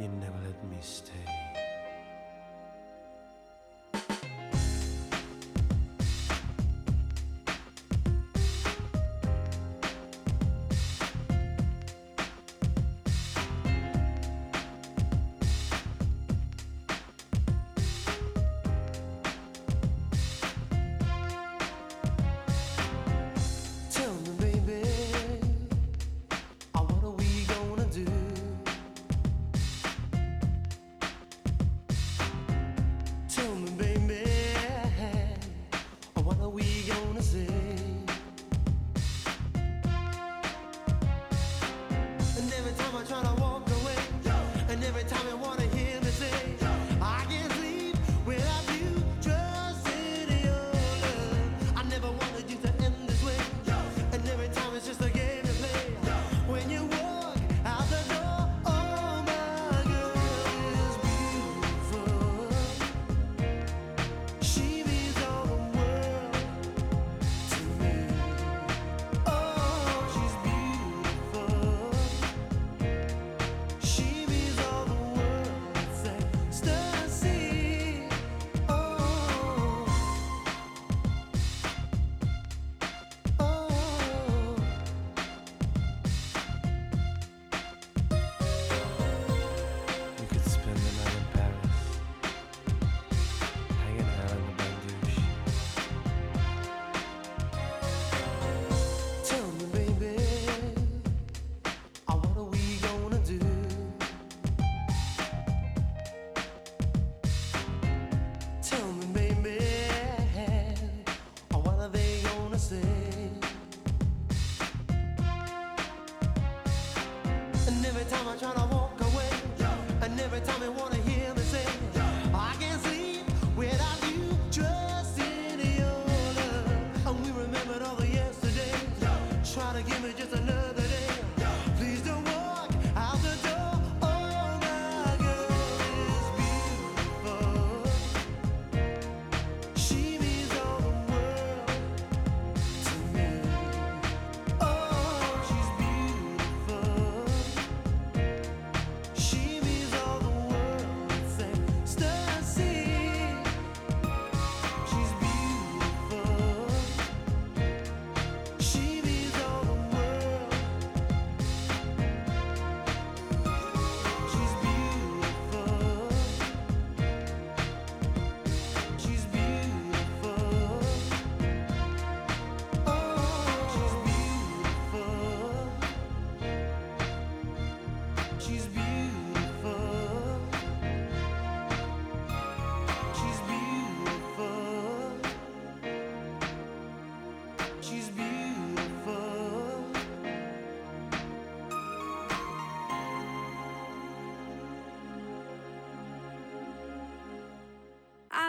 You never let me stay.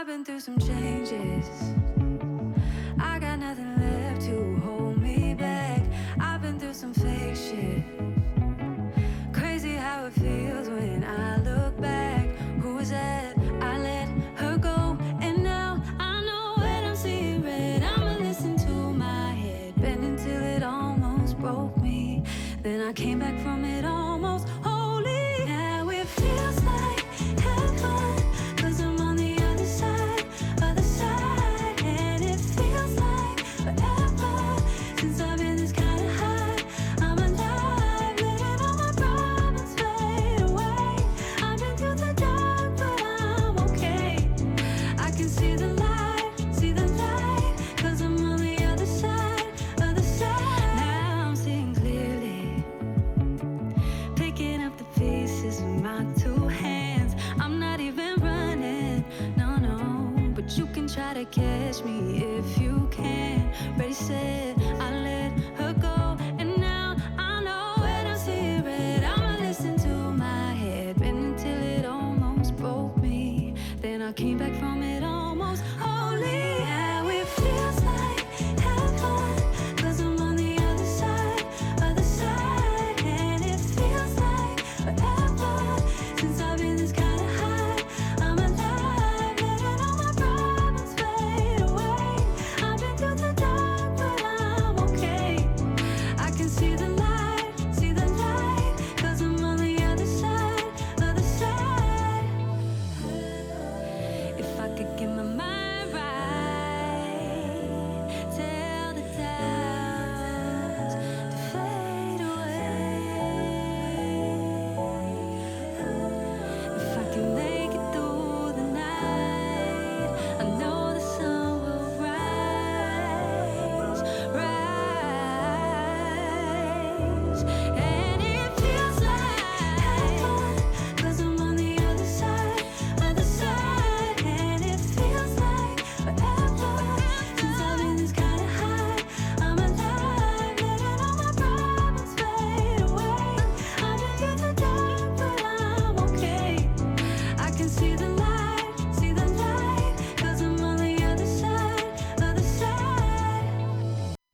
I've been through some changes. I got nothing left to hold me back. I've been through some fake shit. Crazy how it feels when I look back. Who was that? I let her go, and now I know when I'm seeing red. I'ma listen to my head, it almost broke me. Then I came back from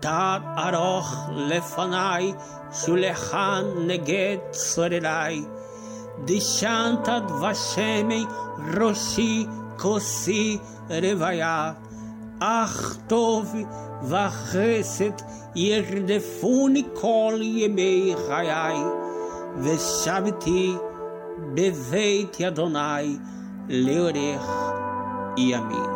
תת ארוך לפניי, שולחן נגד צורריי. דשנת דבשמי ראשי כוסי רוויה. אך טוב וחסד ירדפוני כל ימי חיי, ושבתי בבית אדוני לאורך ימים.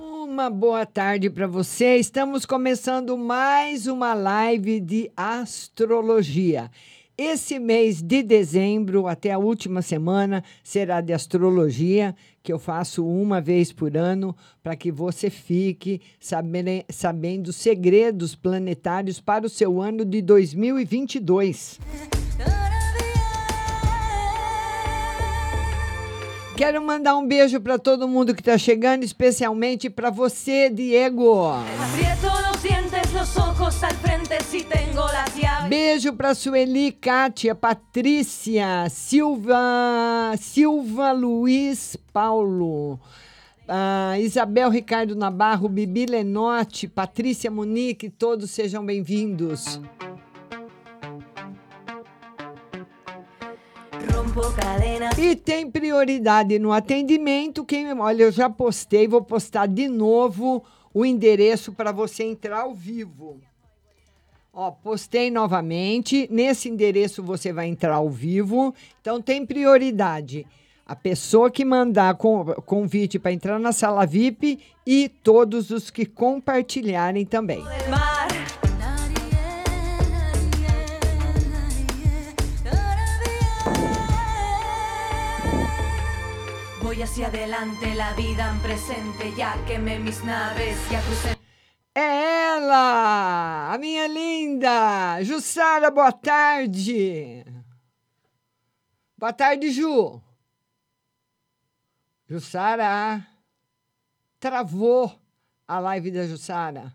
Uma boa tarde para você. Estamos começando mais uma live de astrologia. Esse mês de dezembro, até a última semana, será de astrologia, que eu faço uma vez por ano, para que você fique sabendo, sabendo segredos planetários para o seu ano de 2022. Quero mandar um beijo para todo mundo que está chegando, especialmente para você, Diego. Beijo para Sueli, Kátia, Patrícia, Silva, Silva Luiz Paulo. ah, Isabel Ricardo Nabarro, Bibi Lenotti, Patrícia Munique, todos sejam bem-vindos. E tem prioridade no atendimento. Quem, olha, eu já postei, vou postar de novo o endereço para você entrar ao vivo. Ó, postei novamente. Nesse endereço você vai entrar ao vivo. Então tem prioridade. A pessoa que mandar con- convite para entrar na sala VIP e todos os que compartilharem também. del Voy hacia adelante, la vida en presente, ya quemé mis naves, ya crucé. É ela, a minha linda, Jussara, boa tarde. Boa tarde, Ju. Jussara, travou a live da Jussara.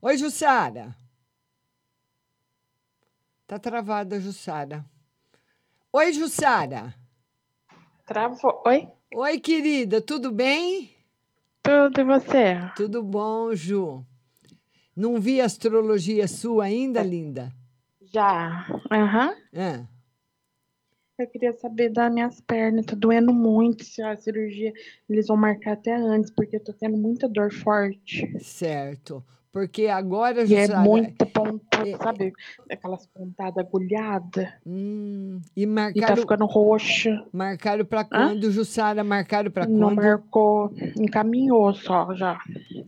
Oi, Jussara. Tá travada, Jussara. Oi, Jussara. Travou. Oi? Oi, querida, tudo bem? Tudo e você? Tudo bom, Ju. Não vi a astrologia sua ainda, linda? Já. Aham. É. Eu queria saber das minhas pernas. Tá doendo muito. Se a cirurgia eles vão marcar até antes, porque eu tô tendo muita dor forte. Certo. Porque agora, E é Jussara, muita pontada, é- sabe? Aquelas pontadas agulhadas. Hum, e E tá marcaram, ficando roxa. marcaram para quando, Jussara? Marcaram para Não quando? marcou. Encaminhou só já.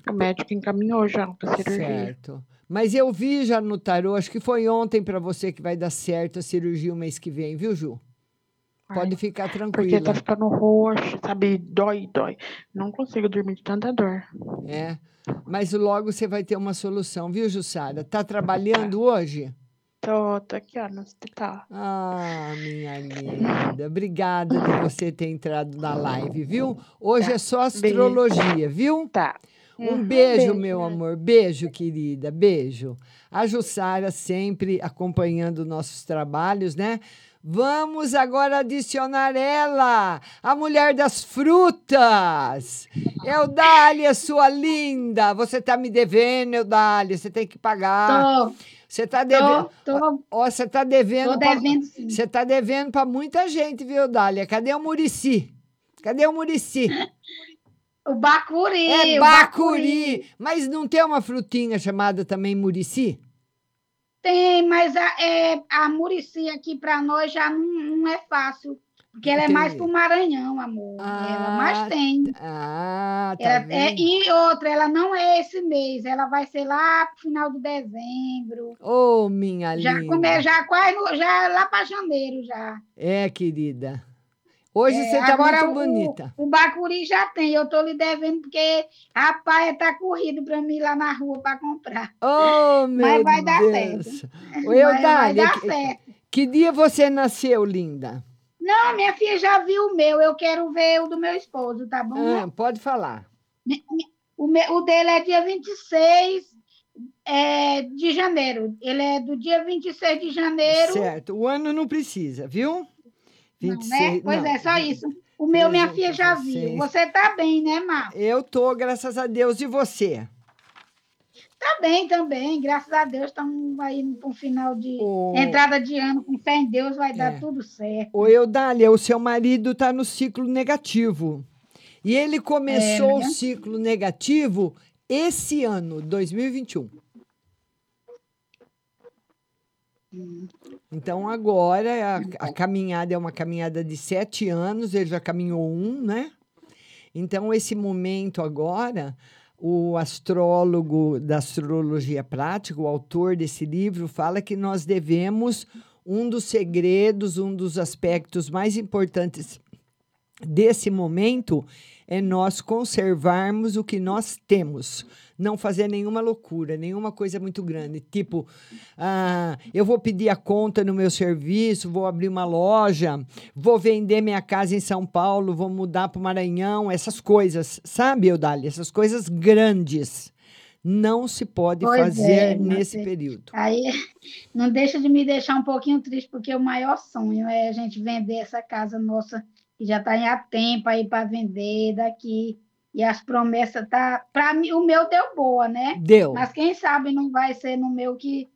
O médico encaminhou já pra cirurgia. Certo. Mas eu vi já no tarô, acho que foi ontem para você que vai dar certo a cirurgia o mês que vem, viu, Ju? Pode ficar Porque tranquila. tá ficando roxo, sabe? Dói, dói. Não consigo dormir de tanta dor. É. Mas logo você vai ter uma solução, viu, Jussara? Tá trabalhando hoje? Tô, tô aqui, ó, no hospital. Ah, minha linda. Obrigada de você ter entrado na live, viu? Hoje é só astrologia, viu? Tá. Um Uhum, beijo, beijo, meu amor. Beijo, querida. Beijo. A Jussara sempre acompanhando nossos trabalhos, né? Vamos agora adicionar ela, a mulher das frutas. Eudália, sua linda. Você tá me devendo, Eudália. Você tem que pagar. Tô, Você tá devendo. tô, tô, Ó, você tá devendo. tô pra- devendo sim. Você tá devendo para muita gente, viu, Dália? Cadê o Murici? Cadê o Murici? O bacuri. É o bacuri. Mas não tem uma frutinha chamada também Murici? Tem, mas a, é, a murici aqui para nós já não, não é fácil. Porque ela é mais pro Maranhão, amor. ela mais tem. Ah, tá Ela- é, e outra, ela não é esse mês, ela vai ser lá pro final de dezembro. Ô, minha Já, linda. come, já quase já lá para janeiro já. É, querida. Hoje É, você tá agora muito o- bonita. O, Bacuri já tem, eu tô lhe devendo porque rapaz tá corrido para mim lá na rua para comprar. Oh, meu Mas vai dar Deus. certo. Ô, Mas vai Eudália, dar que, certo. que dia você nasceu, linda? Não, minha filha já viu o meu, eu quero ver o do meu esposo, tá bom? Ah, pode falar. O, meu- o dele é dia 26 é, de janeiro. Ele é do dia 26 de janeiro. Certo. O ano não precisa, viu? Não, 26, né? Pois não. é, só isso. O meu, minha filha já 316. viu. Você tá bem, né, Mar? Eu tô, graças a Deus. E você? Tá bem também, graças a Deus, estamos aí para um final de entrada de ano, com fé em Deus, vai É. dar tudo certo. Ô, Eudália, o seu marido está no ciclo negativo. E ele começou É, né? o ciclo negativo esse ano, 2021. Então, agora, a, a caminhada é uma caminhada de sete anos, ele já caminhou um, né? Então, esse momento agora, o astrólogo da astrologia prática, o autor desse livro, fala que nós devemos um dos segredos, um dos aspectos mais importantes desse momento é nós conservarmos o que nós temos. Não fazer nenhuma loucura, nenhuma coisa muito grande. Tipo, ah, eu vou pedir a conta no meu serviço, vou abrir uma loja, vou vender minha casa em São Paulo, vou mudar para o Maranhão, essas coisas, sabe, Eudália? Essas coisas grandes. Não se pode Pois fazer é, nesse período. Aí não deixa de me deixar um pouquinho triste, porque o maior sonho é a gente vender essa casa nossa, que já está em há tempo aí para vender daqui. E as promessas tá. Para mim, o meu deu boa, né? Deu. Mas quem sabe não vai ser no meu que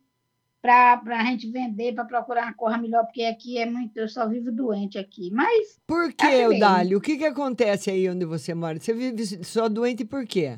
para a gente vender, para procurar uma coisa melhor, porque aqui é muito, eu só vivo doente aqui. Mas Por que, assim. Eudália? O que, que acontece aí onde você mora? Você vive só doente por quê?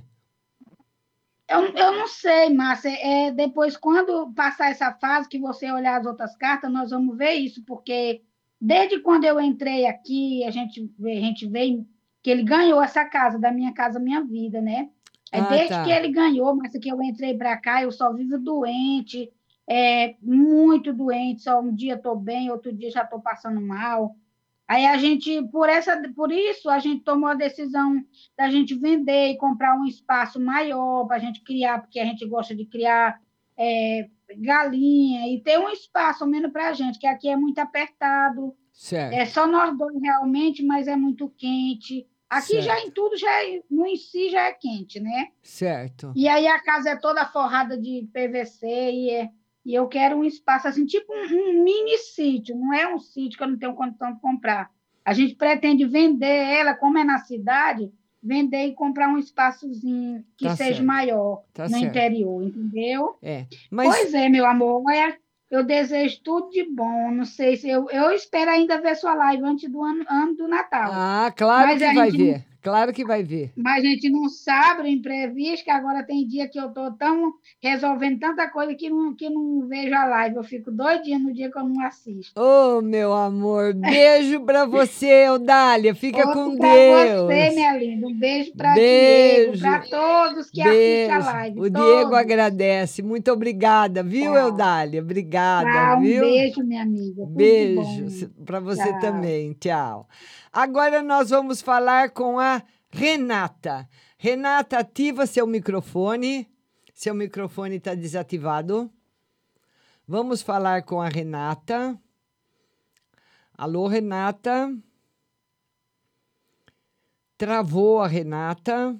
Eu, eu não sei, Márcia. É, depois, quando passar essa fase, que você olhar as outras cartas, nós vamos ver isso, porque desde quando eu entrei aqui, a gente, a gente vê que ele ganhou essa casa, da minha casa, minha vida, né? É Ah, desde tá. que ele ganhou, mas que eu entrei para cá, eu só vivo doente, é, muito doente. Só um dia estou bem, outro dia já estou passando mal. Aí a gente, por essa, por isso, a gente tomou a decisão da gente vender e comprar um espaço maior para a gente criar, porque a gente gosta de criar é, galinha e ter um espaço ao menos para a gente, que aqui é muito apertado. Certo. É só nós dois realmente, mas é muito quente. Aqui Certo. já em tudo, já é, no em si já é quente, né? Certo. E aí a casa é toda forrada de PVC e, é- e eu quero um espaço assim, tipo um, um mini sítio, não é um sítio que eu não tenho condição de comprar. A gente pretende vender ela, como é na cidade, vender e comprar um espaçozinho que Tá seja certo. maior Tá no certo. interior, entendeu? É. Mas Pois é, meu amor. É, eu desejo tudo de bom. Não sei se eu, eu espero ainda ver sua live antes do ano, ano do Natal. Ah, claro Mas que vai gente ver. Claro que vai ver. Mas a gente não sabe o imprevisto, que agora tem dia que eu estou tão resolvendo tanta coisa que não, que não vejo a live. Eu fico doidinha no dia que eu não assisto. Ô, meu amor, beijo pra você, Eudália. Fica Outro com pra Deus. você, minha linda. Um beijo para Beijo. Diego, para todos que assistem a Beijo. live. O todos. Diego agradece. Muito obrigada, viu. Eudália? Obrigada, Ah, um viu? beijo, minha amiga. Beijo para você Tchau. também. Tchau. Agora nós vamos falar com a Renata. Renata, ativa seu microfone. Seu microfone está desativado. Vamos falar com a Renata. Alô, Renata. Travou a Renata.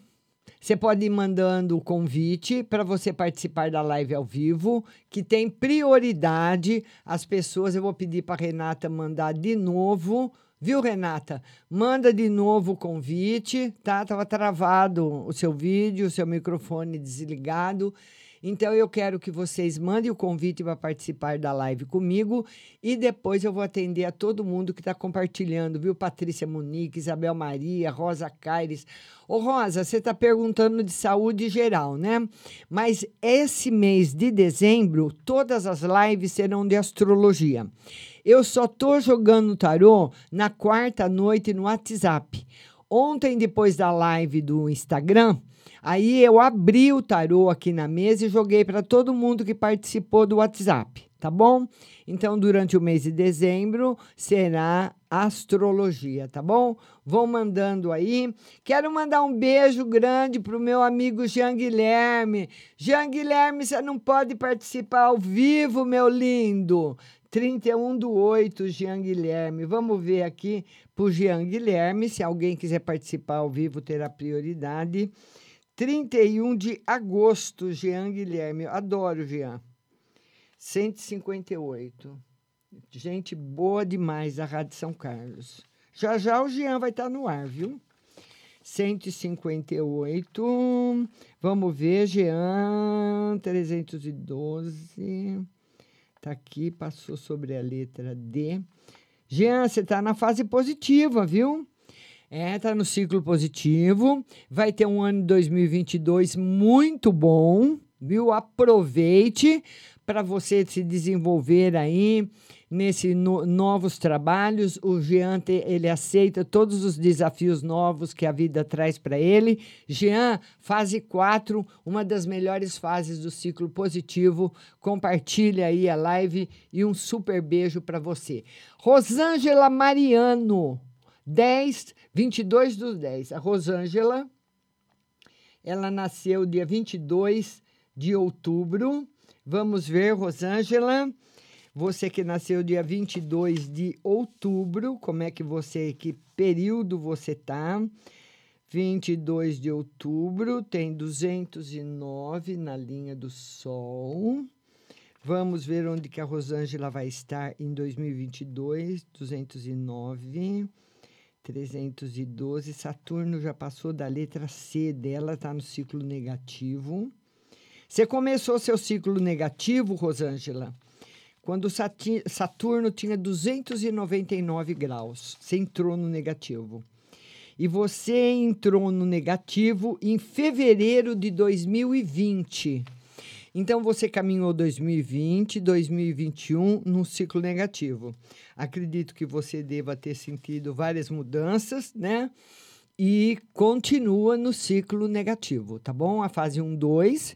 Você pode ir mandando o convite para você participar da live ao vivo, que tem prioridade. As pessoas, eu vou pedir para Renata mandar de novo, viu, Renata? Manda de novo o convite, tá? Tava travado o seu vídeo, o seu microfone desligado. Então eu quero que vocês mandem o convite para participar da live comigo e depois eu vou atender a todo mundo que está compartilhando, viu? Patrícia Munique, Isabel Maria, Rosa Caires. Ô Rosa, você está perguntando de saúde geral, né? Mas esse mês de dezembro, todas as lives serão de astrologia. Eu só tô jogando tarô na quarta noite no WhatsApp. Ontem, depois da live do Instagram, aí eu abri o tarô aqui na mesa e joguei para todo mundo que participou do WhatsApp, tá bom? Então, durante o mês de dezembro, será astrologia, tá bom? Vão mandando aí. Quero mandar um beijo grande pro meu amigo Jean Guilherme. Jean Guilherme, você não pode participar ao vivo, meu lindo. 31 do 8, Jean Guilherme. Vamos ver aqui pro Jean Guilherme. Se alguém quiser participar ao vivo, terá prioridade. 31 de agosto, Jean Guilherme. Eu adoro, Jean. 158. Gente boa demais da Rádio São Carlos. Já já o Jean vai estar no ar, viu? 158. Vamos ver, Jean, 312. Tá aqui, passou sobre a letra D. Jean, você está na fase positiva, viu? É, tá no ciclo positivo. Vai ter um ano de 2022 muito bom, viu? Aproveite para você se desenvolver aí nesses no, novos trabalhos. O Jean, te, ele aceita todos os desafios novos que a vida traz para ele. Jean, fase 4, uma das melhores fases do ciclo positivo. Compartilha aí a live e um super beijo para você. Rosângela Mariano, 10, 22 dos 10. A Rosângela, ela nasceu dia 22 de outubro. Vamos ver, Rosângela. Você que nasceu dia 22 de outubro, como é que você, que período você tá? 22 de outubro, tem 209 na linha do Sol. Vamos ver onde que a Rosângela vai estar em 2022, 209, 312. Saturno já passou da letra C dela, está no ciclo negativo. Você começou seu ciclo negativo, Rosângela, quando Saturno tinha 299 graus. Você entrou no negativo. E você entrou no negativo em fevereiro de 2020. Então você caminhou 2020, 2021 num ciclo negativo. Acredito que você deva ter sentido várias mudanças, né? E continua no ciclo negativo, tá bom? A fase 1, 2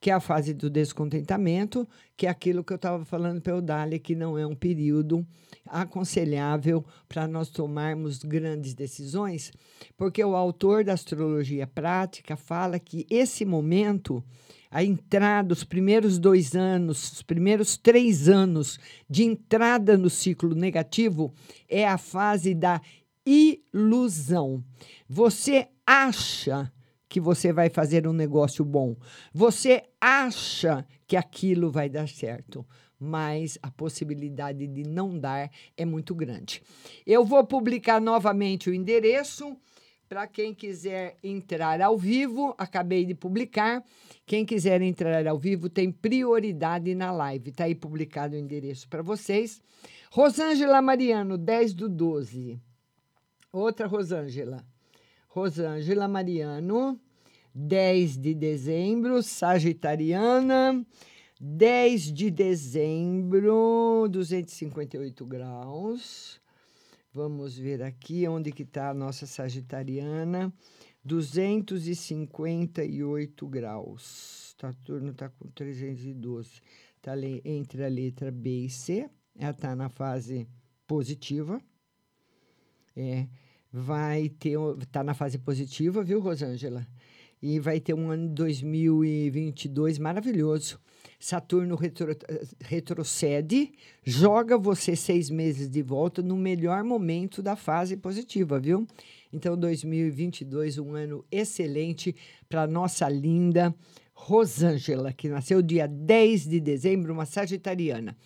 que é a fase do descontentamento, que é aquilo que eu estava falando para o Dália, que não é um período aconselhável para nós tomarmos grandes decisões, porque o autor da astrologia prática fala que esse momento, a entrada, os primeiros dois anos, os primeiros três anos de entrada no ciclo negativo, é a fase da ilusão. Você acha que você vai fazer um negócio bom. Você acha que aquilo vai dar certo, mas a possibilidade de não dar é muito grande. Eu vou publicar novamente o endereço para quem quiser entrar ao vivo. Acabei de publicar. Quem quiser entrar ao vivo tem prioridade na live. Está aí publicado o endereço para vocês. Rosângela Mariano, 10 do 12. Outra Rosângela. Rosângela Mariano, 10 de dezembro, Sagitariana, 10 de dezembro, 258 graus. Vamos ver aqui onde que está a nossa Sagitariana, 258 graus. Saturno está com 312. Está entre a letra B e C. Ela está na fase positiva. É vai ter, está na fase positiva, viu, Rosângela? E vai ter um ano 2022 maravilhoso. Saturno retro, retrocede, joga você seis meses de volta no melhor momento da fase positiva, viu? Então, 2022, um ano excelente para nossa linda Rosângela, que nasceu dia 10 de dezembro, uma sagitariana.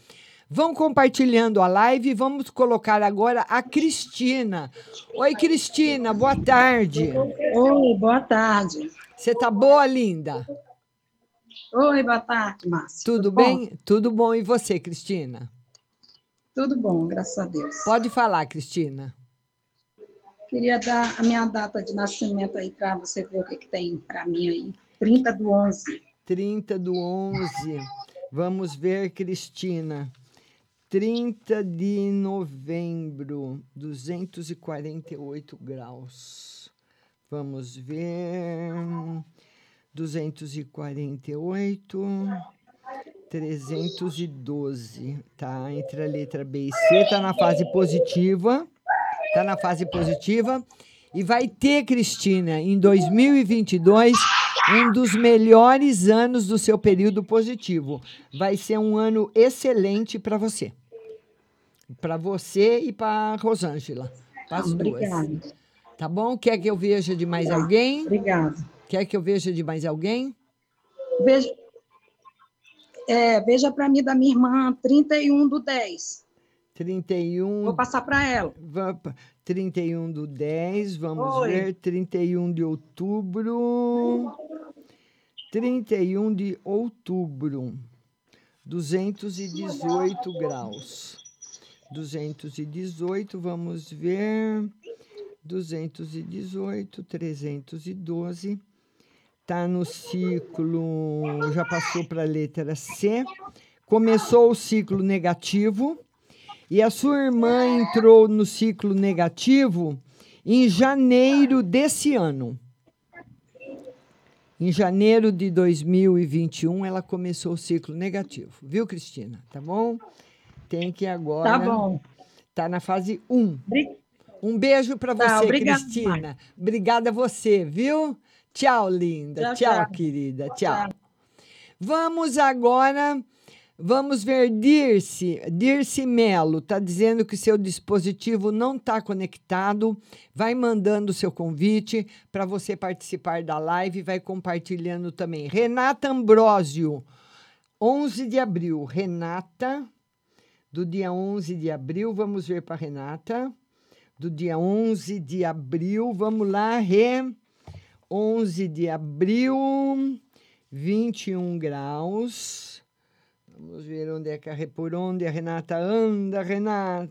Vão compartilhando a live. Vamos colocar agora a Cristina. Oi, Cristina, boa tarde. Oi, boa tarde. Você tá boa, linda? Oi, boa tarde, Márcia. Tudo, Tudo bem? Bom? Tudo bom. E você, Cristina? Tudo bom, graças a Deus. Pode falar, Cristina. Queria dar a minha data de nascimento aí para você ver o que, que tem para mim aí. 30 do 11. 30 do 11. Vamos ver, Cristina. 30 de novembro, 248 graus. Vamos ver. 248, 312. Tá entre a letra B e C, tá na fase positiva. Tá na fase positiva. E vai ter, Cristina, em 2022, um dos melhores anos do seu período positivo. Vai ser um ano excelente para você para você e para Rosângela. Para as Obrigada. duas. Tá bom? Quer que eu veja de mais tá. alguém? Obrigada. Quer que eu veja de mais alguém? Veja, é, veja para mim da minha irmã, 31 do 10. 31. Vou passar para ela. 31 do 10, vamos Oi. ver. 31 de outubro. 31 de outubro. 218 graus. 218, vamos ver. 218, 312. Está no ciclo, já passou para a letra C. Começou o ciclo negativo. E a sua irmã entrou no ciclo negativo em janeiro desse ano. Em janeiro de 2021, ela começou o ciclo negativo. Viu, Cristina? Tá bom? Tem que agora. Tá bom. Tá na fase 1. Um beijo para Tá, você, obrigada, Cristina. Obrigada a você, viu? Tchau, linda. Tchau, tchau, tchau. querida. Tchau. Vamos agora. Vamos ver Dirce. Dirce Melo está dizendo que seu dispositivo não está conectado. Vai mandando o seu convite para você participar da live. Vai compartilhando também. Renata Ambrósio, 11 de abril. Renata, do dia 11 de abril. Vamos ver para Renata. Do dia 11 de abril. Vamos lá, Rê. 11 de abril, 21 graus. Vamos ver onde é que a, por onde a Renata anda. Renata,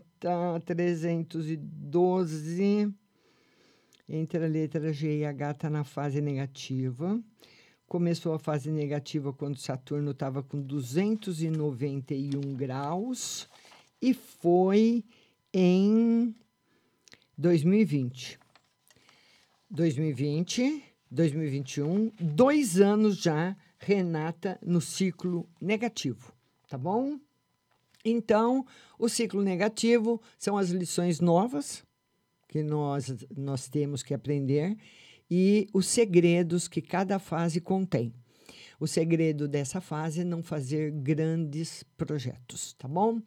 312. Entre a letra G e H está na fase negativa. Começou a fase negativa quando Saturno estava com 291 graus e foi em 2020. 2020, 2021, dois anos já, Renata, no ciclo negativo, tá bom? Então, o ciclo negativo são as lições novas que nós, nós temos que aprender e os segredos que cada fase contém. O segredo dessa fase é não fazer grandes projetos, tá bom?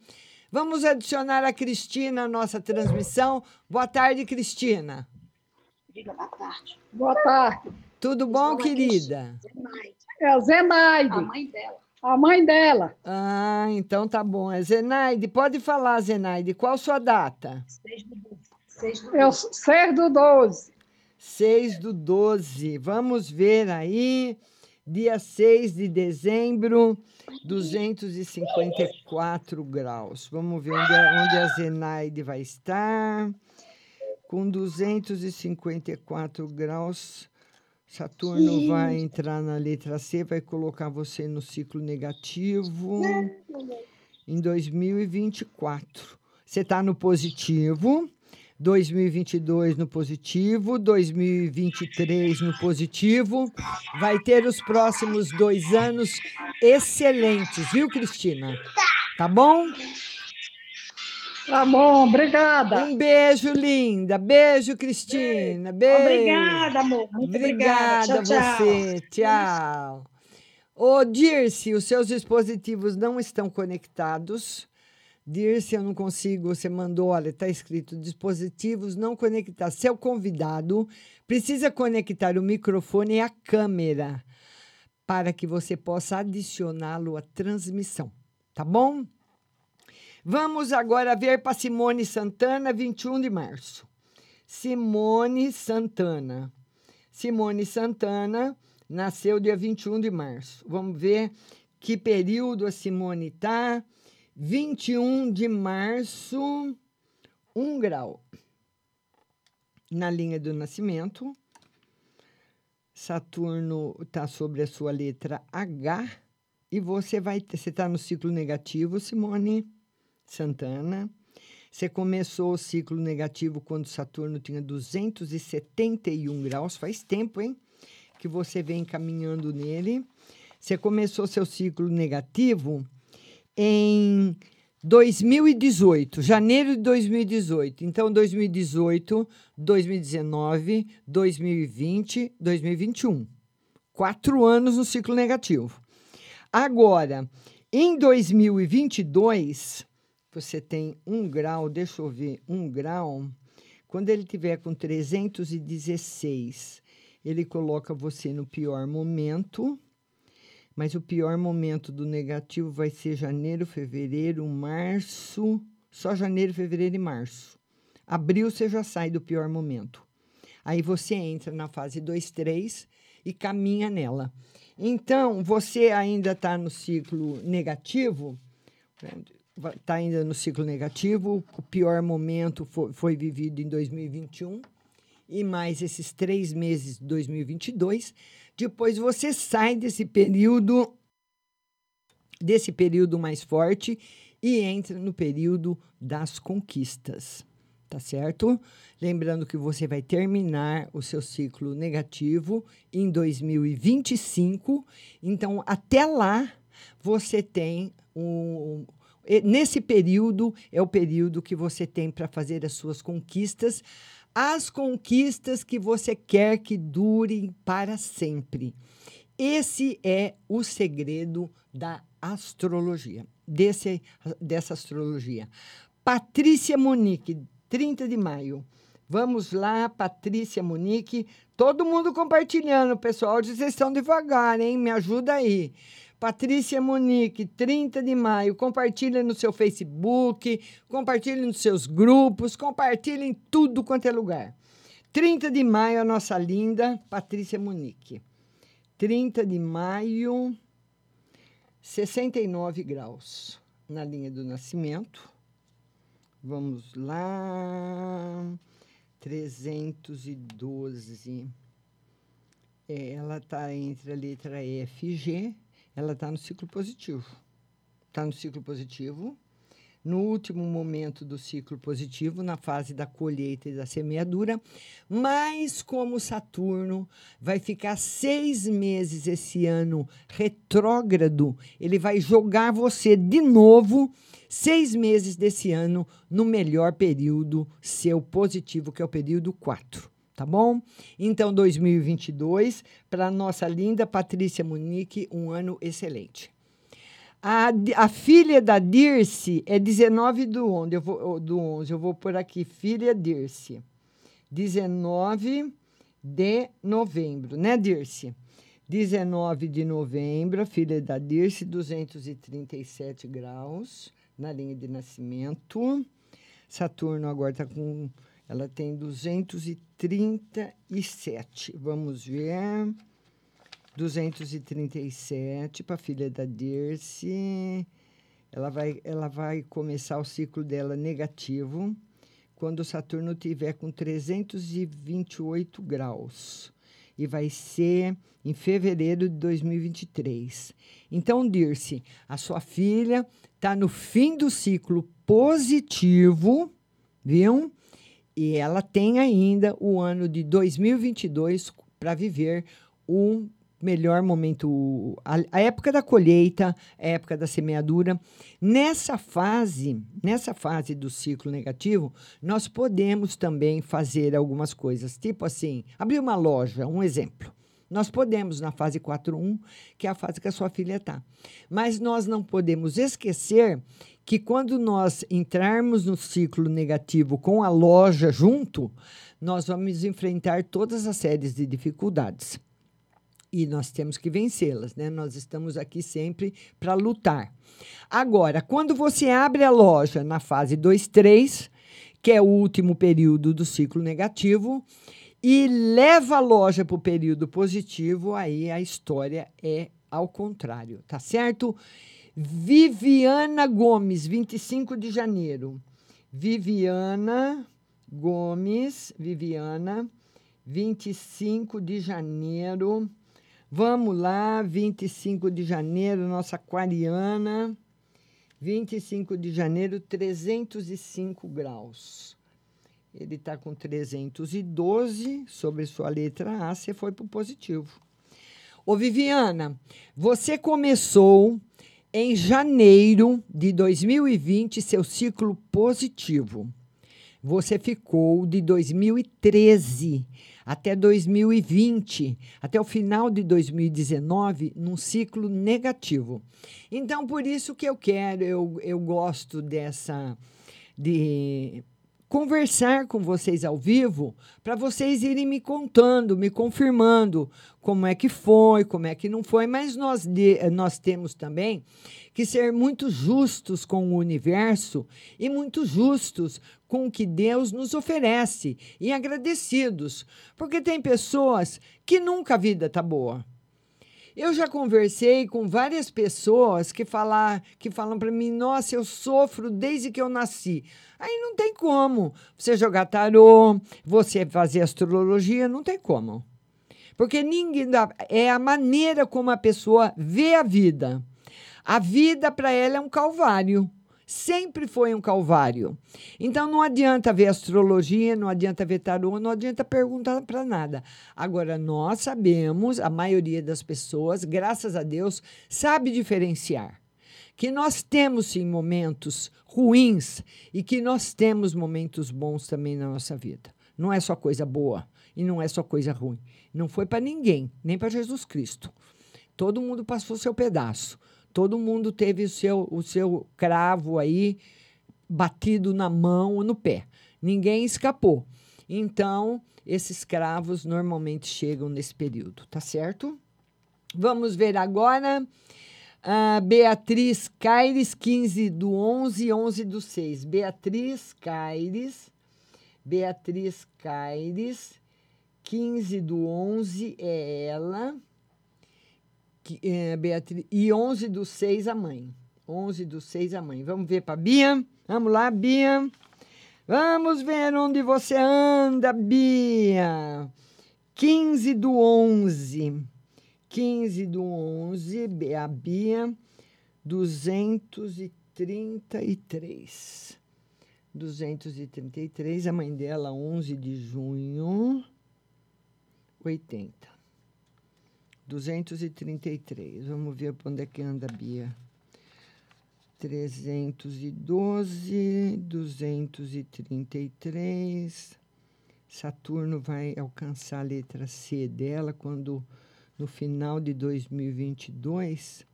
Vamos adicionar a Cristina à nossa transmissão. Boa tarde, Cristina. Diga boa tarde. Boa tarde. Tudo bom, querida? É a Zenaide. A mãe dela. A mãe dela. Ah, então tá bom. É Zenaide, pode falar, Zenaide. Qual sua data? 6 do 12. 6 do É o 6 do 12. 6 do 12. Vamos ver aí. Dia 6 de dezembro, 254 graus. Vamos ver onde a, onde a Zenaide vai estar. Com 254 graus, Saturno Sim. vai entrar na letra C, vai colocar você no ciclo negativo em 2024. Você está no positivo, 2022 no positivo, 2023 no positivo. Vai ter os próximos dois anos excelentes, viu, Cristina? Tá bom? Tá bom, obrigada. Um beijo, linda. Beijo, Cristina. Beijo. Obrigada, amor. Muito obrigada. Obrigada Tchau, a tchau. você. Tchau. Ô, Dirce, os seus dispositivos não estão conectados. Dirce, eu não consigo. Você mandou, olha, está escrito dispositivos não conectados. Seu convidado precisa conectar o microfone e a câmera para que você possa adicioná-lo à transmissão. Tá bom? Vamos agora ver para Simone Santana, 21 de março. Simone Santana. Simone Santana nasceu dia 21 de março. Vamos ver que período a Simone está. 21 de março, 1 grau. Na linha do nascimento. Saturno está sobre a sua letra H. E você vai você está no ciclo negativo, Simone Santana. Você começou o ciclo negativo quando Saturno tinha 271 graus, faz tempo, hein? Que você vem caminhando nele. Você começou seu ciclo negativo em 2018, janeiro de 2018. Então, 2018, 2019, 2020, 2021. Quatro anos no ciclo negativo. Agora, em 2022, você tem um grau, deixa eu ver, um grau. Quando ele tiver com 316, ele coloca você no pior momento. Mas o pior momento do negativo vai ser janeiro, fevereiro, março. Só janeiro, fevereiro e março. Abril você já sai do pior momento. Aí você entra na fase 2, 3 e caminha nela. Então, você ainda está no ciclo negativo, está ainda no ciclo negativo, o pior momento foi, foi vivido em 2021 e mais esses três meses de 2022. Depois você sai desse período, desse período mais forte e entra no período das conquistas, tá certo? Lembrando que você vai terminar o seu ciclo negativo em 2025. Então, até lá, você tem um. Nesse período, é o período que você tem para fazer as suas conquistas, as conquistas que você quer que durem para sempre. Esse é o segredo da astrologia, desse, dessa astrologia. Patrícia Monique, 30 de maio. Vamos lá, Patrícia Monique. Todo mundo compartilhando, pessoal. Vocês estão devagar, hein? Me ajuda aí. Patrícia Monique, 30 de maio. Compartilha no seu Facebook, compartilhe nos seus grupos, compartilhe em tudo quanto é lugar. 30 de maio, a nossa linda Patrícia Monique. 30 de maio, 69 graus na linha do nascimento. Vamos lá. 312. É, ela está entre a letra F e G. Ela está no ciclo positivo. Está no ciclo positivo. No último momento do ciclo positivo, na fase da colheita e da semeadura, mas como Saturno vai ficar seis meses esse ano retrógrado, ele vai jogar você de novo seis meses desse ano no melhor período seu positivo, que é o período 4. Tá bom? Então, 2022, para nossa linda Patrícia Munique, um ano excelente. A, a filha da Dirce é 19 do 11. Eu vou, do 11. Eu vou por aqui, filha Dirce. 19 de novembro, né, Dirce? 19 de novembro, filha da Dirce, 237 graus na linha de nascimento. Saturno agora está com. Ela tem 237. Vamos ver. 237 para a filha da Dirce. Ela vai, ela vai começar o ciclo dela negativo quando Saturno tiver com 328 graus. E vai ser em fevereiro de 2023. Então, Dirce, a sua filha está no fim do ciclo positivo, viu? E ela tem ainda o ano de 2022 para viver o melhor momento, a, a época da colheita, a época da semeadura. Nessa fase, nessa fase do ciclo negativo, nós podemos também fazer algumas coisas, tipo assim, abrir uma loja, um exemplo. Nós podemos na fase 4.1, que é a fase que a sua filha está. Mas nós não podemos esquecer que quando nós entrarmos no ciclo negativo com a loja junto, nós vamos enfrentar todas as séries de dificuldades. E nós temos que vencê-las, né? Nós estamos aqui sempre para lutar. Agora, quando você abre a loja na fase 2, 3, que é o último período do ciclo negativo, e leva a loja para o período positivo, aí a história é ao contrário, tá certo? Viviana Gomes, 25 de janeiro. Viviana Gomes, Viviana, 25 de janeiro. Vamos lá, 25 de janeiro, nossa aquariana. 25 de janeiro, 305 graus. Ele está com 312 sobre sua letra A, você foi para o positivo. Ô, Viviana, você começou em janeiro de 2020 seu ciclo positivo. Você ficou de 2013 até 2020, até o final de 2019, num ciclo negativo. Então, por isso que eu quero, eu, eu gosto dessa. de conversar com vocês ao vivo para vocês irem me contando, me confirmando como é que foi, como é que não foi, mas nós, de- nós temos também que ser muito justos com o universo e muito justos com o que Deus nos oferece e agradecidos, porque tem pessoas que nunca a vida tá boa. Eu já conversei com várias pessoas que, falar, que falam para mim: nossa, eu sofro desde que eu nasci. Aí não tem como. Você jogar tarô, você fazer astrologia, não tem como. Porque ninguém dá, é a maneira como a pessoa vê a vida. A vida para ela é um calvário. Sempre foi um calvário. Então não adianta ver astrologia, não adianta ver tarô, não adianta perguntar para nada. Agora nós sabemos, a maioria das pessoas, graças a Deus, sabe diferenciar que nós temos sim momentos ruins e que nós temos momentos bons também na nossa vida. Não é só coisa boa e não é só coisa ruim. Não foi para ninguém, nem para Jesus Cristo. Todo mundo passou seu pedaço. Todo mundo teve o seu, o seu cravo aí batido na mão ou no pé. Ninguém escapou. Então, esses cravos normalmente chegam nesse período, tá certo? Vamos ver agora. a Beatriz Caires, 15 do 11, 11 do 6. Beatriz Caires, Beatriz Caires, 15 do 11 é ela. Que, é, Beatriz, e 11 do 6 a mãe. 11 do 6 a mãe. Vamos ver para Bia? Vamos lá, Bia. Vamos ver onde você anda, Bia. 15 do 11. 15 do 11, Be- a Bia, 233. 233, a mãe dela, 11 de junho, 80. 233. Vamos ver para onde é que anda a Bia. 312, 233. Saturno vai alcançar a letra C dela quando no final de 2022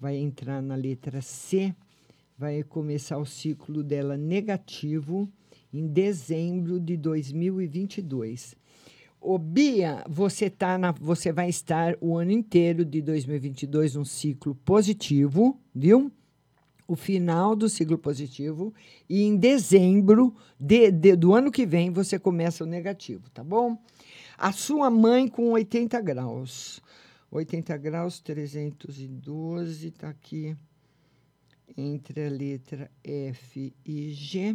vai entrar na letra C, vai começar o ciclo dela negativo em dezembro de 2022. Ô Bia, você tá na, você vai estar o ano inteiro de 2022 num ciclo positivo, viu? O final do ciclo positivo e em dezembro de, de- do ano que vem você começa o negativo, tá bom? A sua mãe com 80 graus. 80 graus, 312, está aqui entre a letra F e G.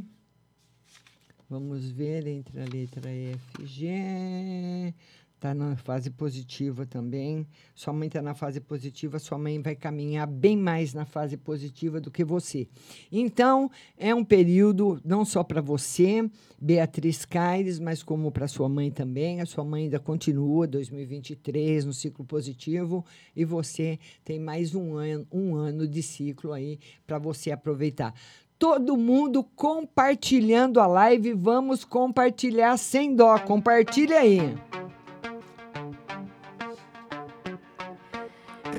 Vamos ver entre a letra F e G. Está na fase positiva também. Sua mãe está na fase positiva, sua mãe vai caminhar bem mais na fase positiva do que você. Então, é um período não só para você, Beatriz Caires, mas como para sua mãe também. A sua mãe ainda continua 2023 no ciclo positivo e você tem mais um ano, um ano de ciclo aí para você aproveitar. Todo mundo compartilhando a live, vamos compartilhar sem dó. Compartilha aí.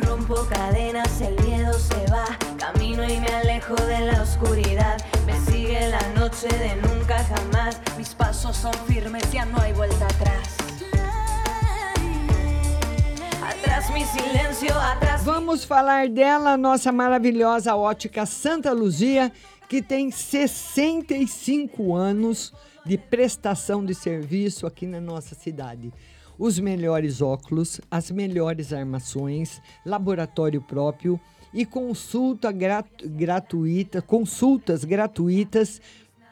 Rompo cadenas, el miedo se va. Camino y me alejo de la oscuridad. Me sigue la noche de nunca jamás. Mis pasos son firmes, ya no hay vuelta atrás. Atrás mi silencio, atrás. Vamos falar dela, nossa maravilhosa ótica Santa Luzia, que tem 65 anos de prestação de serviço aqui na nossa cidade. Os melhores óculos, as melhores armações, laboratório próprio e consulta gratu- gratuita, consultas gratuitas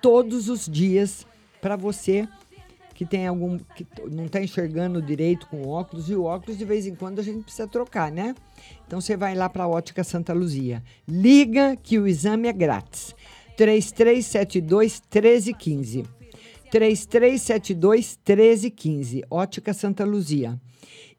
todos os dias para você que tem algum que não está enxergando direito com óculos e o óculos de vez em quando a gente precisa trocar, né? Então você vai lá para a Ótica Santa Luzia. Liga que o exame é grátis. 3372 1315. 3372 1315. Ótica Santa Luzia.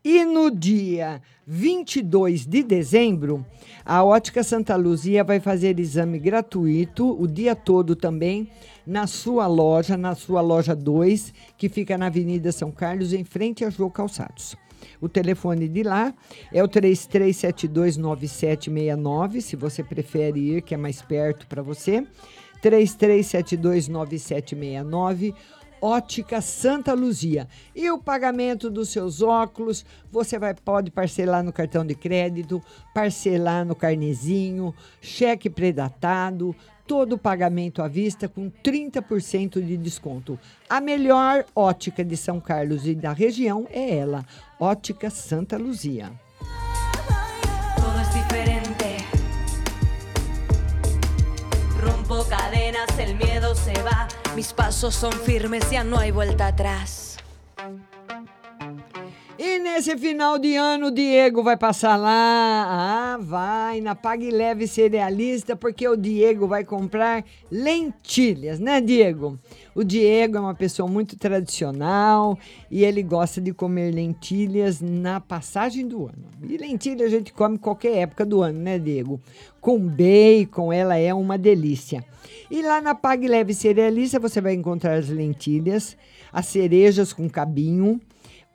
E no dia 22 de dezembro, a Ótica Santa Luzia vai fazer exame gratuito o dia todo também na sua loja, na sua loja 2, que fica na Avenida São Carlos, em frente a Jô Calçados. O telefone de lá é o 33729769, se você prefere ir, que é mais perto para você. 33729769. Ótica Santa Luzia. E o pagamento dos seus óculos, você vai pode parcelar no cartão de crédito, parcelar no carnezinho, cheque predatado, todo o pagamento à vista com 30% de desconto. A melhor ótica de São Carlos e da região é ela, Ótica Santa Luzia. Rompo cadenas, el miedo se va. Mis pasos son firmes, ya no hay vuelta atrás. E nesse final de ano, o Diego vai passar lá. Ah, vai na Pague Leve Cerealista, porque o Diego vai comprar lentilhas, né, Diego? O Diego é uma pessoa muito tradicional e ele gosta de comer lentilhas na passagem do ano. E lentilha a gente come qualquer época do ano, né, Diego? Com bacon, ela é uma delícia. E lá na Pague Leve Cerealista você vai encontrar as lentilhas, as cerejas com cabinho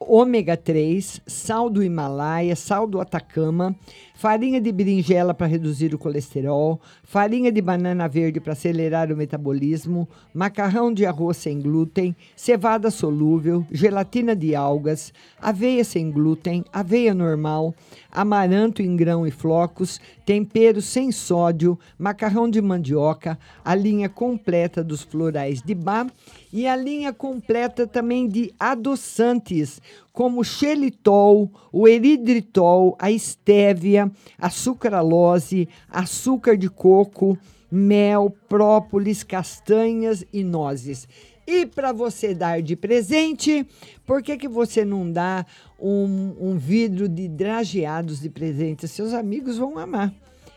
ômega 3, sal do Himalaia, sal do Atacama, farinha de berinjela para reduzir o colesterol, farinha de banana verde para acelerar o metabolismo, macarrão de arroz sem glúten, cevada solúvel, gelatina de algas, aveia sem glúten, aveia normal, amaranto em grão e flocos, tempero sem sódio, macarrão de mandioca, a linha completa dos florais de Bá e a linha completa também de adoçantes, como xelitol, o eridritol, a estévia, a sucralose, açúcar de coco, mel, própolis, castanhas e nozes. E para você dar de presente, por que, que você não dá um, um vidro de drageados de presente? Seus amigos vão amar.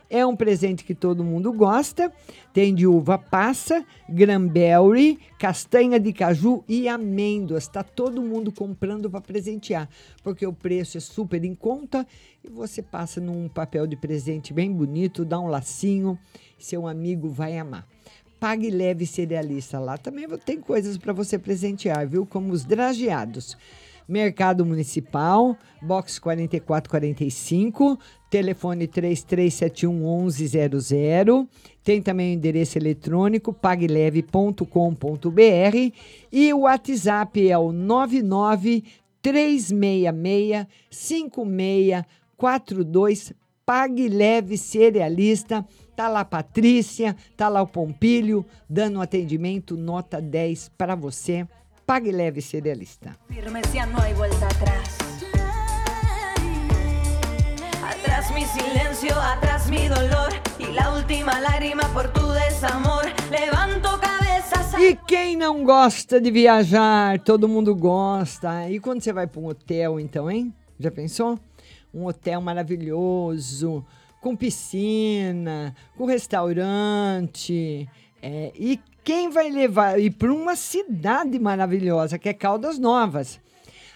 É um presente que todo mundo gosta. Tem de uva passa, granberry, castanha de caju e amêndoas. Está todo mundo comprando para presentear, porque o preço é super em conta e você passa num papel de presente bem bonito, dá um lacinho, seu amigo vai amar. Pague leve cerealista lá também tem coisas para você presentear, viu? Como os drageados. Mercado Municipal, box 4445, telefone 3371 1100. Tem também o endereço eletrônico pagleve.com.br e o WhatsApp é o 99 366 5642 Pague Leve Cerealista. Tá lá a Patrícia, tá lá o Pompilho, dando atendimento nota 10 para você. Pague Leve Cerealista. Firmes, mi silencio, atrás mi dolor y la última lágrima por tu desamor. Levanto. E quem não gosta de viajar? Todo mundo gosta. E quando você vai para um hotel, então, hein? Já pensou? Um hotel maravilhoso, com piscina, com restaurante. É, e quem vai levar ir para uma cidade maravilhosa, que é Caldas Novas?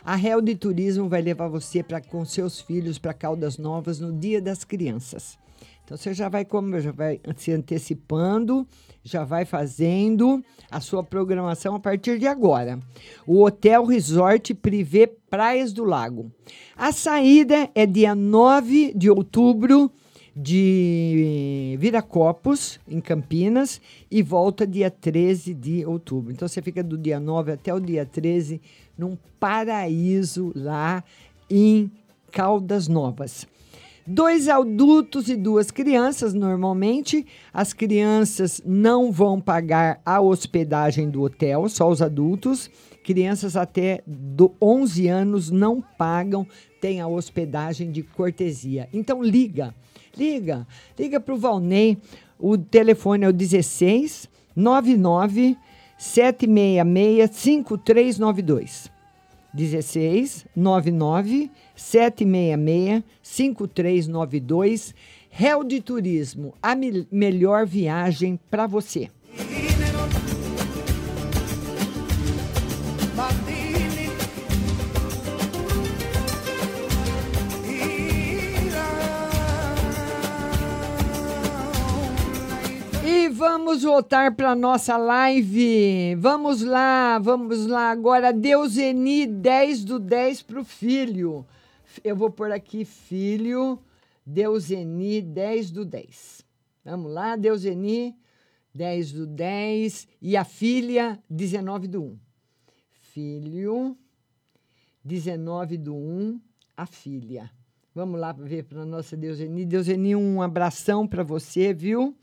A Real de Turismo vai levar você para com seus filhos para Caldas Novas no Dia das Crianças. Então você já vai como já vai se antecipando, já vai fazendo a sua programação a partir de agora. O Hotel Resort Privé Praias do Lago. A saída é dia 9 de outubro de Viracopos, em Campinas, e volta dia 13 de outubro. Então você fica do dia 9 até o dia 13 num paraíso lá em Caldas Novas. Dois adultos e duas crianças, normalmente. As crianças não vão pagar a hospedagem do hotel, só os adultos. Crianças até do 11 anos não pagam, tem a hospedagem de cortesia. Então liga, liga, liga para o Valnei. O telefone é o 16 99 766 5392. 16 99 766 5392. Réu de Turismo, a me melhor viagem para você. Vamos voltar para nossa live. Vamos lá, vamos lá. Agora, Deuseni 10 do 10 para o filho. Eu vou pôr aqui, filho, Deuseni 10 do 10. Vamos lá, Deuseni 10 do 10. E a filha, 19 do 1. Filho, 19 do 1, a filha. Vamos lá ver para nossa Deuseni. Deuseni, um abração para você, viu?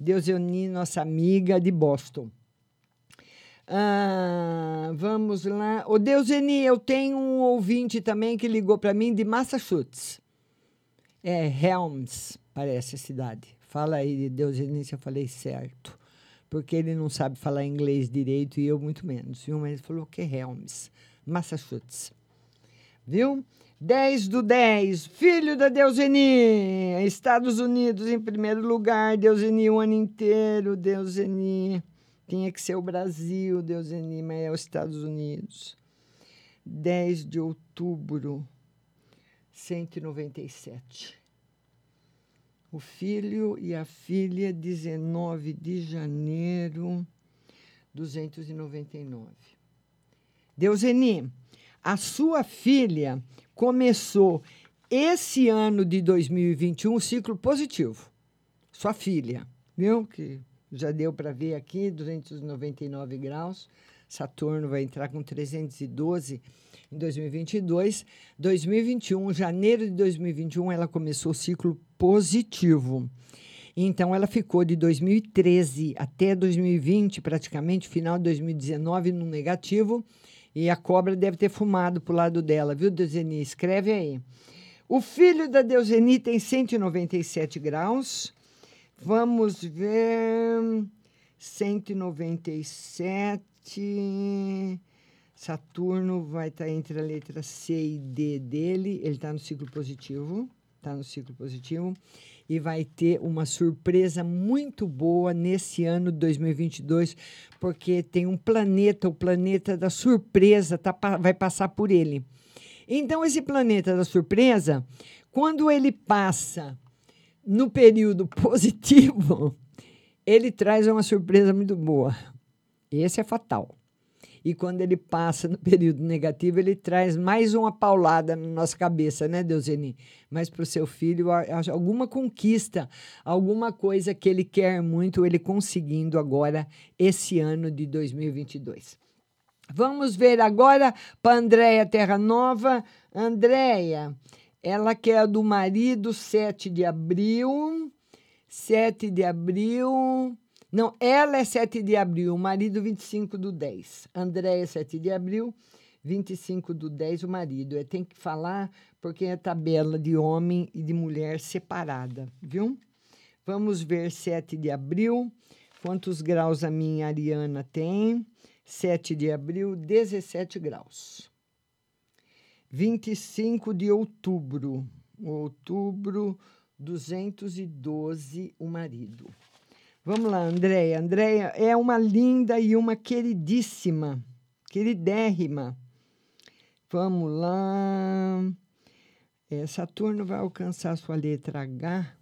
Deuseni, nossa amiga de Boston. Ah, vamos lá. Ô, Deuseni, eu tenho um ouvinte também que ligou para mim de Massachusetts. É Helms, parece a cidade. Fala aí, Deuseni, se eu falei certo. Porque ele não sabe falar inglês direito e eu muito menos, viu? Mas ele falou que é Helms, Massachusetts. Viu? 10 do 10, filho da Deuseni. Estados Unidos em primeiro lugar, Deuseni o ano inteiro, Deuseni. Tinha que ser o Brasil, Deuseni, mas é os Estados Unidos. 10 de outubro, 197. O filho e a filha, 19 de janeiro, 299. Deuseni, a sua filha começou esse ano de 2021 um ciclo positivo. Sua filha, viu? Que já deu para ver aqui, 299 graus. Saturno vai entrar com 312 em 2022. 2021, janeiro de 2021, ela começou o ciclo positivo. Então, ela ficou de 2013 até 2020, praticamente, final de 2019, no negativo. E a cobra deve ter fumado para o lado dela, viu, Deuseni? Escreve aí. O filho da Deuseni tem 197 graus. Vamos ver. 197. Saturno vai estar tá entre a letra C e D dele. Ele está no ciclo positivo. Está no ciclo positivo. E vai ter uma surpresa muito boa nesse ano de 2022, porque tem um planeta, o planeta da surpresa, tá, vai passar por ele. Então, esse planeta da surpresa, quando ele passa no período positivo, ele traz uma surpresa muito boa. Esse é fatal. E quando ele passa no período negativo, ele traz mais uma paulada na nossa cabeça, né, Deuseni? Mas para o seu filho, alguma conquista, alguma coisa que ele quer muito, ele conseguindo agora esse ano de 2022. Vamos ver agora para Andréia Terra Nova. Andréia, ela que é do marido, 7 de abril. 7 de abril. Não, ela é 7 de abril, o marido 25 do 10. Andréia, 7 de abril, 25 do 10, o marido. É, tem que falar porque é tabela de homem e de mulher separada, viu? Vamos ver 7 de abril. Quantos graus a minha Ariana tem? 7 de abril, 17 graus. 25 de outubro. Outubro, 212, o marido. Vamos lá, Andréia. Andréia é uma linda e uma queridíssima, queridérrima. Vamos lá. É, Saturno vai alcançar sua letra H.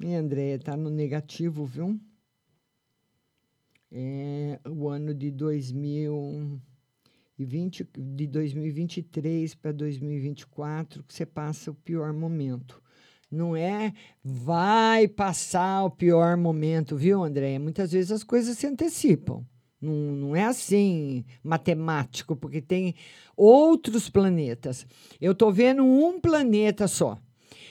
E Andréia está no negativo, viu? É o ano de 2020, de 2023 para 2024, que você passa o pior momento. Não é vai passar o pior momento, viu, André? Muitas vezes as coisas se antecipam. Não, não é assim matemático, porque tem outros planetas. Eu estou vendo um planeta só.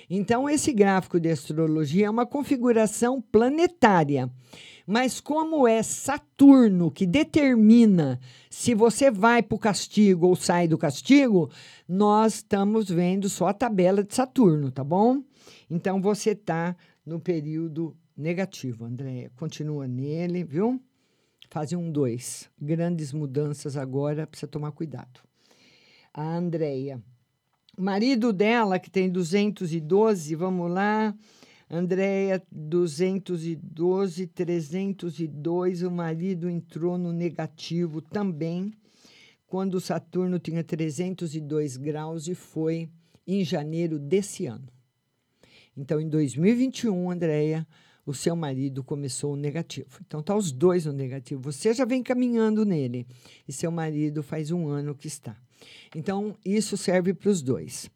Então, esse gráfico de astrologia é uma configuração planetária. Mas como é Saturno que determina se você vai para o castigo ou sai do castigo, nós estamos vendo só a tabela de Saturno, tá bom? Então você está no período negativo, Andréia. Continua nele, viu? Fase um, dois. Grandes mudanças agora, precisa tomar cuidado. A Andréia. Marido dela, que tem 212, vamos lá. Andréia, 212, 302. O marido entrou no negativo também, quando Saturno tinha 302 graus e foi em janeiro desse ano. Então, em 2021, Andréia, o seu marido começou o negativo. Então, tá os dois no negativo. Você já vem caminhando nele e seu marido faz um ano que está. Então, isso serve para os dois.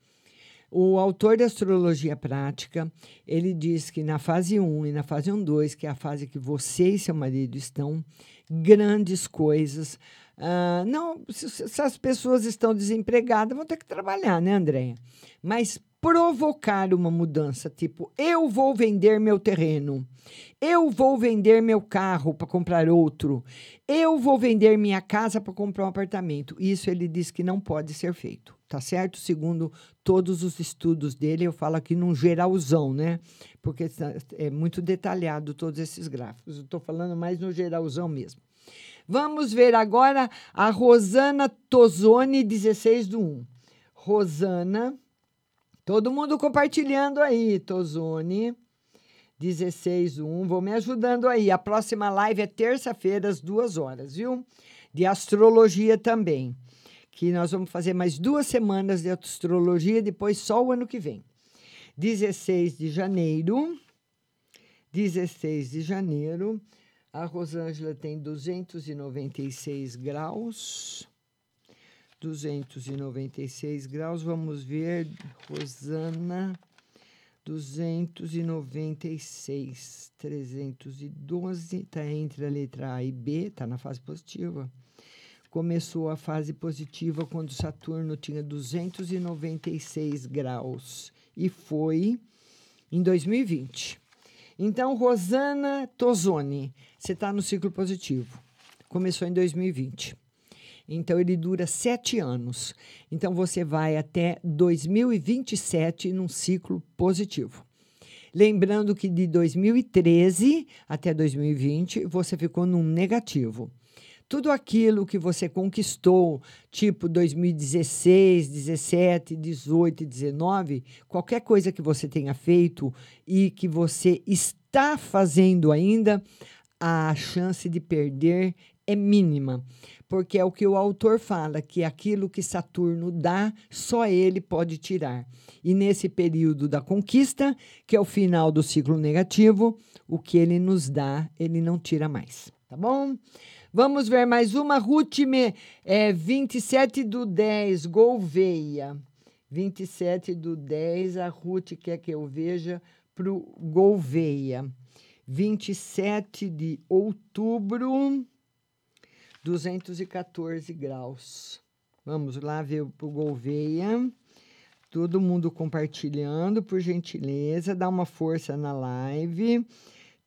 O autor da Astrologia Prática, ele diz que na fase 1 e na fase 1, 2, que é a fase que você e seu marido estão, grandes coisas. Ah, não, se, se as pessoas estão desempregadas, vão ter que trabalhar, né, Andréia? Mas provocar uma mudança, tipo, eu vou vender meu terreno, eu vou vender meu carro para comprar outro, eu vou vender minha casa para comprar um apartamento. Isso ele diz que não pode ser feito, tá certo? Segundo todos os estudos dele, eu falo aqui num geralzão, né? Porque é muito detalhado todos esses gráficos. Eu estou falando mais no geralzão mesmo. Vamos ver agora a Rosana Tozoni, 16 do 1. Rosana, todo mundo compartilhando aí, Tozoni. 16 do 1. Vou me ajudando aí. A próxima live é terça-feira, às duas horas, viu? De astrologia também. Que nós vamos fazer mais duas semanas de astrologia, depois só o ano que vem. 16 de janeiro. 16 de janeiro. A Rosângela tem 296 graus. 296 graus. Vamos ver, Rosana. 296, 312, está entre a letra A e B, está na fase positiva. Começou a fase positiva quando Saturno tinha 296 graus e foi em 2020. Então, Rosana Tozoni, você está no ciclo positivo. Começou em 2020. Então, ele dura sete anos. Então, você vai até 2027 num ciclo positivo. Lembrando que de 2013 até 2020, você ficou num negativo. Tudo aquilo que você conquistou, tipo 2016, 17, 18 19, qualquer coisa que você tenha feito e que você está fazendo ainda, a chance de perder é mínima porque é o que o autor fala, que aquilo que Saturno dá, só ele pode tirar. E nesse período da conquista, que é o final do ciclo negativo, o que ele nos dá, ele não tira mais. Tá bom? Vamos ver mais uma. Ruth, é, 27 do 10, Gouveia. 27 do 10, a Ruth quer que eu veja para o Gouveia. 27 de outubro. 214 graus. Vamos lá ver o Gouveia. Todo mundo compartilhando, por gentileza. Dá uma força na live.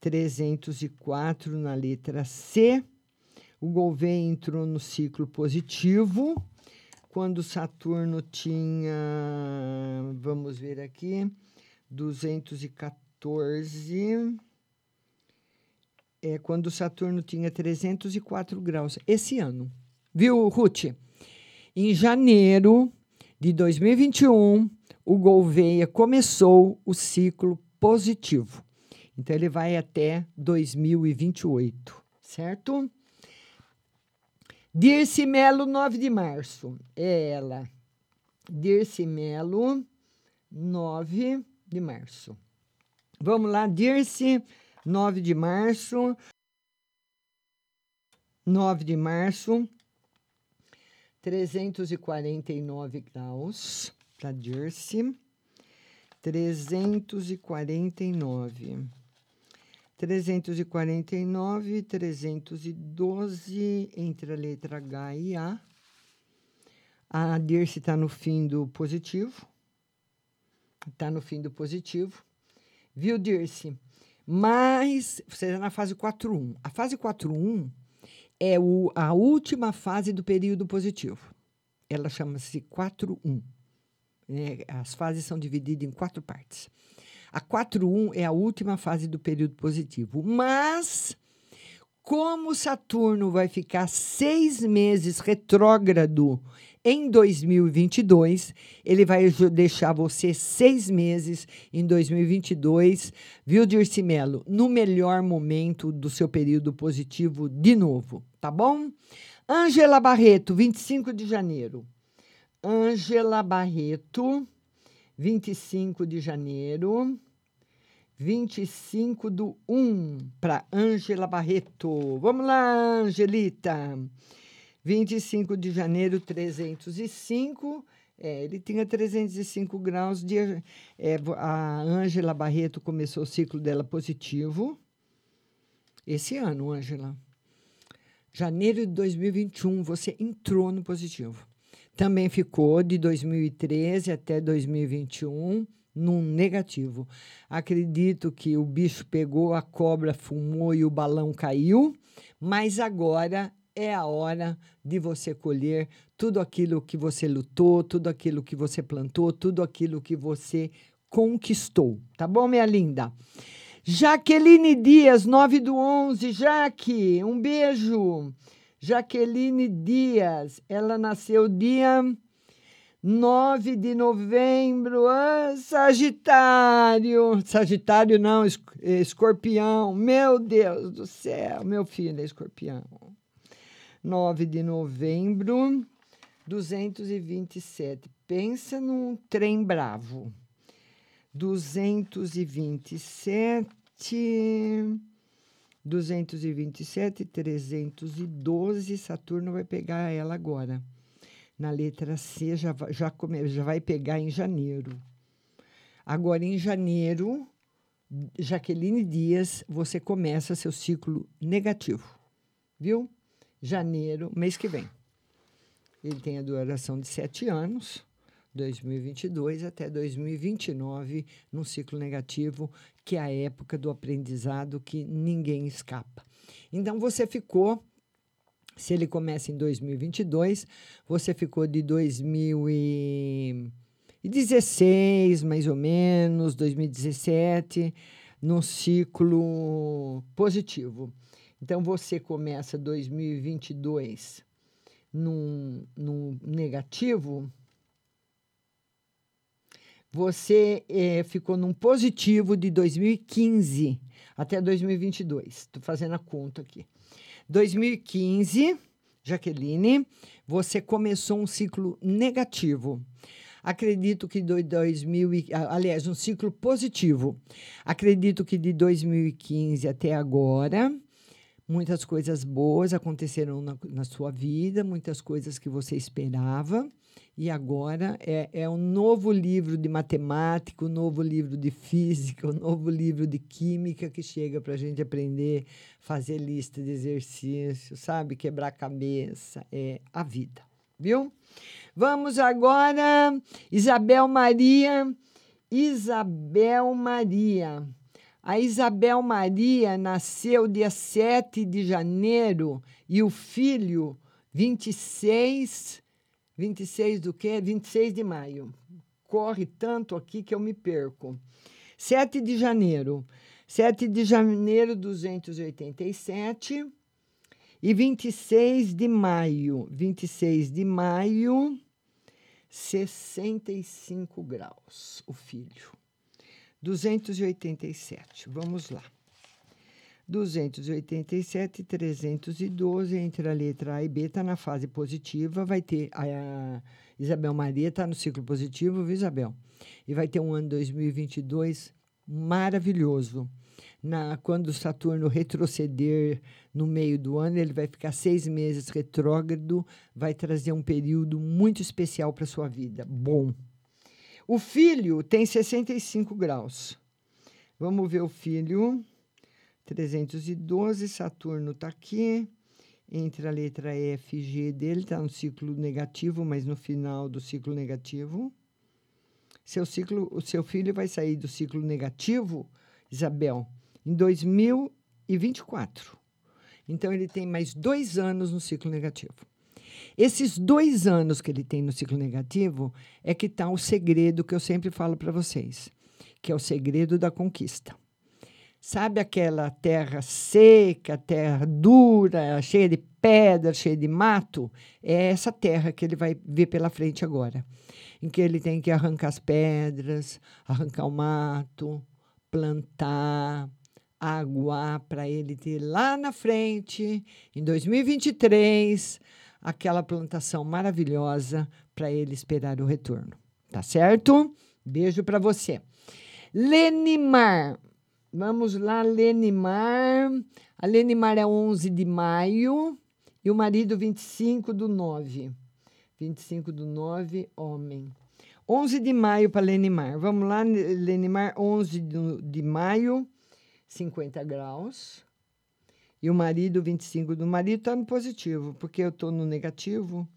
304 na letra C. O Gouveia entrou no ciclo positivo. Quando Saturno tinha, vamos ver aqui, 214 é quando Saturno tinha 304 graus, esse ano. Viu, Ruth? Em janeiro de 2021, o Gouveia começou o ciclo positivo. Então, ele vai até 2028, certo? Dirce Melo, 9 de março. É ela. Dirce Melo, 9 de março. Vamos lá, Dirce. 9 de março. 9 de março. 349 graus para Jersey. 349. 349, 312 entre a letra H e A. A Dirce está no fim do positivo. Está no fim do positivo. Viu, Dirce? Mas você está na fase 4.1. A fase 4.1 é o, a última fase do período positivo. Ela chama-se 4.1. Né? As fases são divididas em quatro partes. A 4.1 é a última fase do período positivo. Mas, como Saturno vai ficar seis meses retrógrado em 2022, ele vai deixar você seis meses em 2022, viu, Dirce Melo? No melhor momento do seu período positivo de novo, tá bom? Ângela Barreto, 25 de janeiro. Ângela Barreto, 25 de janeiro. 25 do 1 para Ângela Barreto. Vamos lá, Angelita. 25 de janeiro, 305. É, ele tinha 305 graus de. é, a Ângela Barreto começou o ciclo dela positivo. Esse ano, Ângela. Janeiro de 2021, você entrou no positivo. Também ficou de 2013 até 2021 num negativo. Acredito que o bicho pegou, a cobra fumou e o balão caiu, mas agora é a hora de você colher tudo aquilo que você lutou, tudo aquilo que você plantou, tudo aquilo que você conquistou. Tá bom, minha linda? Jaqueline Dias, 9 do 11. Jaque, um beijo. Jaqueline Dias, ela nasceu dia 9 de novembro. Ah, Sagitário. Sagitário não, es- escorpião. Meu Deus do céu, meu filho é escorpião. 9 de novembro, 227. Pensa num trem bravo. 227. 227, 312. Saturno vai pegar ela agora. Na letra C, já, já, come, já vai pegar em janeiro. Agora, em janeiro, Jaqueline Dias, você começa seu ciclo negativo. Viu? Janeiro, mês que vem. Ele tem a duração de sete anos, 2022 até 2029, num ciclo negativo, que é a época do aprendizado que ninguém escapa. Então, você ficou, se ele começa em 2022, você ficou de 2016, mais ou menos, 2017, num ciclo positivo. Então, você começa 2022 num, num negativo, você eh, ficou num positivo de 2015 até 2022. Estou fazendo a conta aqui. 2015, Jaqueline, você começou um ciclo negativo. Acredito que de 2000, e- ah, aliás, um ciclo positivo. Acredito que de 2015 até agora, muitas coisas boas aconteceram na, na sua vida, muitas coisas que você esperava. E agora é, é um novo livro de matemática, um novo livro de física, um novo livro de química que chega para a gente aprender, fazer lista de exercícios, sabe? Quebrar a cabeça. É a vida, viu? Vamos agora, Isabel Maria. Isabel Maria. A Isabel Maria nasceu dia 7 de janeiro e o filho 26 26 do quê? 26 de maio. Corre tanto aqui que eu me perco. 7 de janeiro. 7 de janeiro, 287. E 26 de maio. 26 de maio, 65 graus, o filho. 287. Vamos lá. 287, 312, entre a letra A e B, está na fase positiva. Vai ter. A Isabel Maria está no ciclo positivo, viu, Isabel? E vai ter um ano 2022 maravilhoso. Na, quando Saturno retroceder no meio do ano, ele vai ficar seis meses retrógrado, vai trazer um período muito especial para sua vida. Bom. O filho tem 65 graus. Vamos ver o filho. 312, Saturno está aqui. Entre a letra F e G dele, está no ciclo negativo, mas no final do ciclo negativo. Seu ciclo, o seu filho vai sair do ciclo negativo, Isabel, em 2024. Então, ele tem mais dois anos no ciclo negativo. Esses dois anos que ele tem no ciclo negativo é que está o segredo que eu sempre falo para vocês, que é o segredo da conquista. Sabe aquela terra seca, terra dura, cheia de pedra, cheia de mato? É essa terra que ele vai ver pela frente agora. Em que ele tem que arrancar as pedras, arrancar o mato, plantar, aguar, para ele ter lá na frente, em 2023, aquela plantação maravilhosa para ele esperar o retorno. Tá certo? Beijo para você. Lenimar. Vamos lá, Lenimar. A Lenimar é 11 de maio e o marido 25 do 9. 25 do 9, homem. 11 de maio para Lenimar. Vamos lá, Lenimar, 11 do- de maio, 50 graus. E o marido, 25 do marido, está no positivo, porque eu estou no negativo.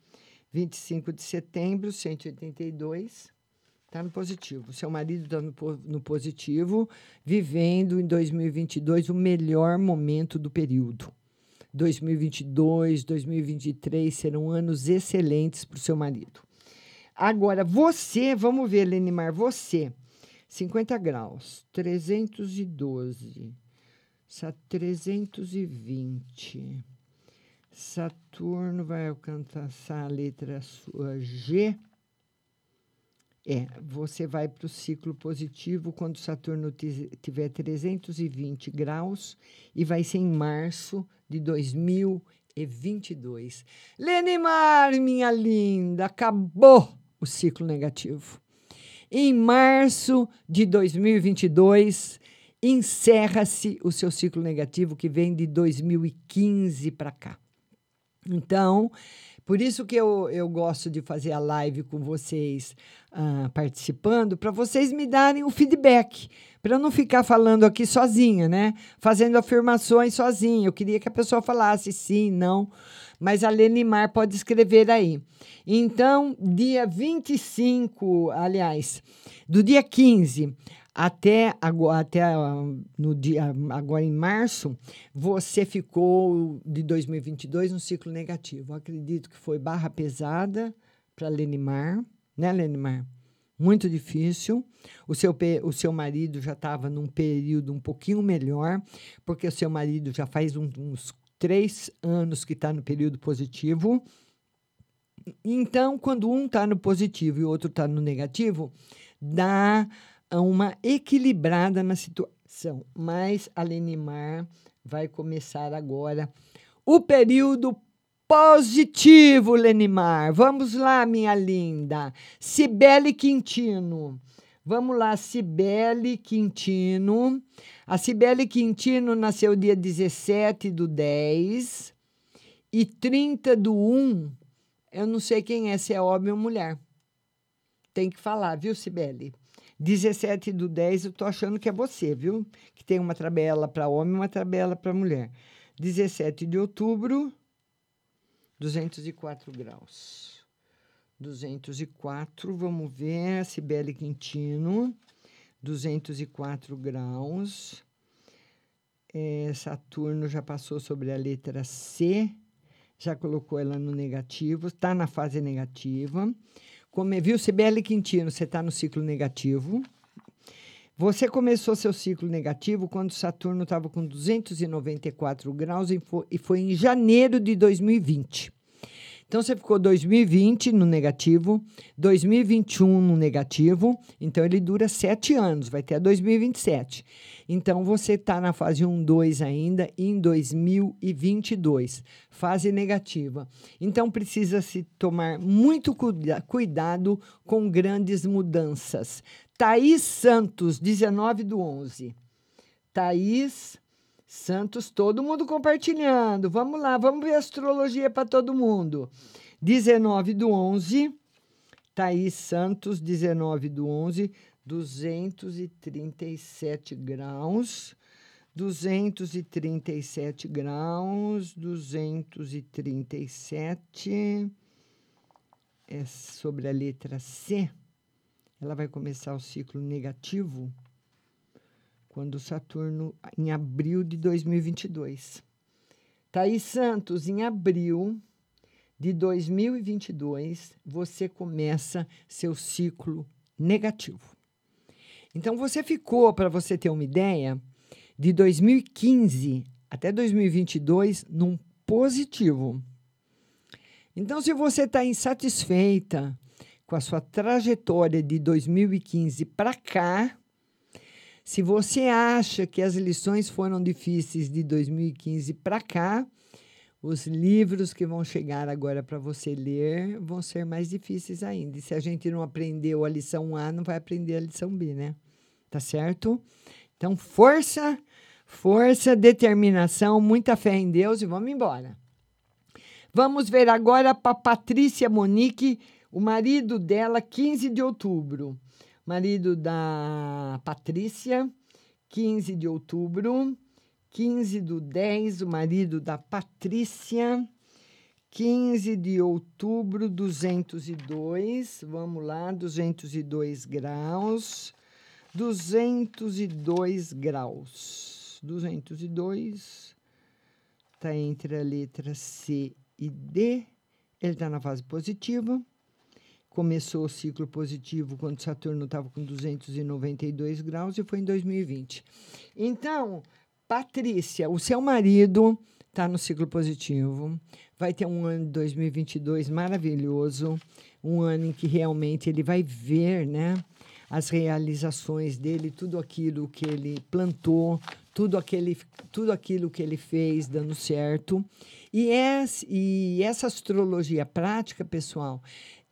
25 de setembro, 182, está no positivo. Seu marido está no, no positivo, vivendo em 2022 o melhor momento do período. 2022, 2023 serão anos excelentes para o seu marido. Agora, você, vamos ver, Lenimar, você, 50 graus, 312, sa- 320. Saturno vai alcançar a letra sua G. É, você vai para o ciclo positivo quando Saturno ti- tiver 320 graus e vai ser em março de 2022. Lenimar, minha linda, acabou o ciclo negativo. Em março de 2022, encerra-se o seu ciclo negativo que vem de 2015 para cá. Então, por isso que eu, eu gosto de fazer a live com vocês ah, participando, para vocês me darem o feedback, para eu não ficar falando aqui sozinha, né? Fazendo afirmações sozinha. Eu queria que a pessoa falasse sim, não, mas a Lenimar pode escrever aí. Então, dia 25, aliás, do dia 15 até agora, até no dia agora em março, você ficou de 2022 no ciclo negativo. Eu acredito que foi barra pesada para Lenimar, né, Lenimar? Muito difícil. O seu, o seu marido já estava num período um pouquinho melhor, porque o seu marido já faz um- uns três anos que está no período positivo. Então, quando um está no positivo e o outro está no negativo, dá uma equilibrada na situação. Mas a Lenimar vai começar agora o período positivo, Lenimar. Vamos lá, minha linda. Cibele Quintino. Vamos lá, Cibele Quintino. A Cibele Quintino nasceu dia 17 do 10 e 30 do 1. Eu não sei quem é, se é homem ou mulher. Tem que falar, viu, Cibele? 17 do 10, eu tô achando que é você, viu? Que tem uma tabela para homem e uma tabela para mulher. 17 de outubro, 204 graus. 204, vamos ver, Cibele Quintino, 204 graus. É, Saturno já passou sobre a letra C, já colocou ela no negativo, está na fase negativa. Como, viu, Cibele Quintino, você está no ciclo negativo. Você começou seu ciclo negativo quando Saturno estava com 294 graus e fo- e foi em janeiro de 2020. Então você ficou 2020 no negativo, 2021 no negativo, então ele dura sete anos, vai até 2027. Então você está na fase 1, 2 ainda em 2022, fase negativa. Então precisa se tomar muito cuida- cuidado com grandes mudanças. Thaís Santos, 19 do 11. Thaís Santos, todo mundo compartilhando. Vamos lá, vamos ver astrologia para todo mundo. 19 do 11. Thaís Santos, 19 do 11, 237 graus. 237 graus, 237. É sobre a letra C. Ela vai começar o ciclo negativo quando Saturno, em abril de 2022. Thaís Santos, em abril de 2022, você começa seu ciclo negativo. Então, você ficou, para você ter uma ideia, de 2015 até 2022 num positivo. Então, se você está insatisfeita com a sua trajetória de 2015 para cá, se você acha que as lições foram difíceis de 2015 para cá, os livros que vão chegar agora para você ler vão ser mais difíceis ainda. E se a gente não aprendeu a lição A, não vai aprender a lição B, né? Tá certo? Então, força, força, determinação, muita fé em Deus e vamos embora. Vamos ver agora para Patrícia Monique, o marido dela, 15 de outubro. Marido da Patrícia, 15 de outubro. 15 do 10, o marido da Patrícia. 15 de outubro, 202. Vamos lá, 202 graus. 202 graus. 202 está entre a letra C e D. Ele está na fase positiva. Começou o ciclo positivo quando Saturno estava com 292 graus e foi em 2020. Então, Patrícia, o seu marido está no ciclo positivo. Vai ter um ano de 2022 maravilhoso, um ano em que realmente ele vai ver, né, as realizações dele, tudo aquilo que ele plantou, tudo, aquele, tudo aquilo que ele fez dando certo. E, essa, e essa astrologia prática, pessoal,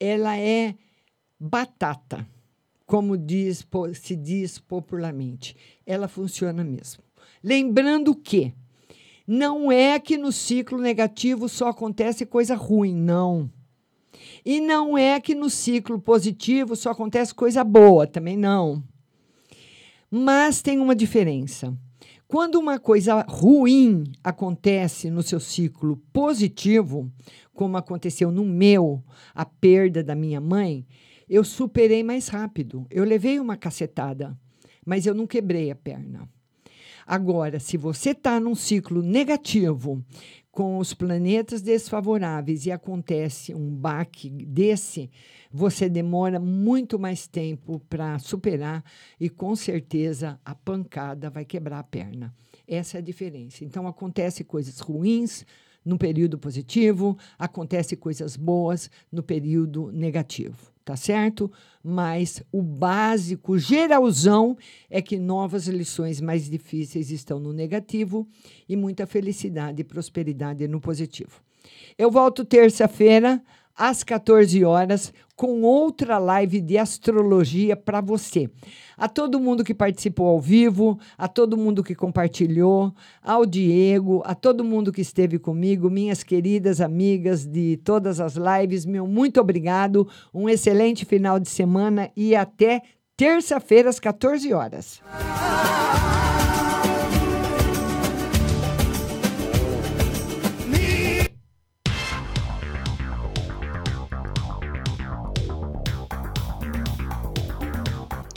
ela é batata, como diz, se diz popularmente. Ela funciona mesmo. Lembrando que não é que no ciclo negativo só acontece coisa ruim, não. E não é que no ciclo positivo só acontece coisa boa, também não. Mas tem uma diferença. Quando uma coisa ruim acontece no seu ciclo positivo, como aconteceu no meu, a perda da minha mãe, eu superei mais rápido. Eu levei uma cacetada, mas eu não quebrei a perna. Agora, se você está num ciclo negativo, com os planetas desfavoráveis e acontece um baque desse, você demora muito mais tempo para superar e com certeza a pancada vai quebrar a perna. Essa é a diferença. Então acontece coisas ruins no período positivo, acontece coisas boas no período negativo, tá certo? Mas o básico, geralzão, é que novas lições mais difíceis estão no negativo e muita felicidade e prosperidade no positivo. Eu volto terça-feira às 14 horas com outra live de astrologia para você. A todo mundo que participou ao vivo, a todo mundo que compartilhou, ao Diego, a todo mundo que esteve comigo, minhas queridas amigas de todas as lives, meu muito obrigado. Um excelente final de semana e até terça-feira às 14 horas.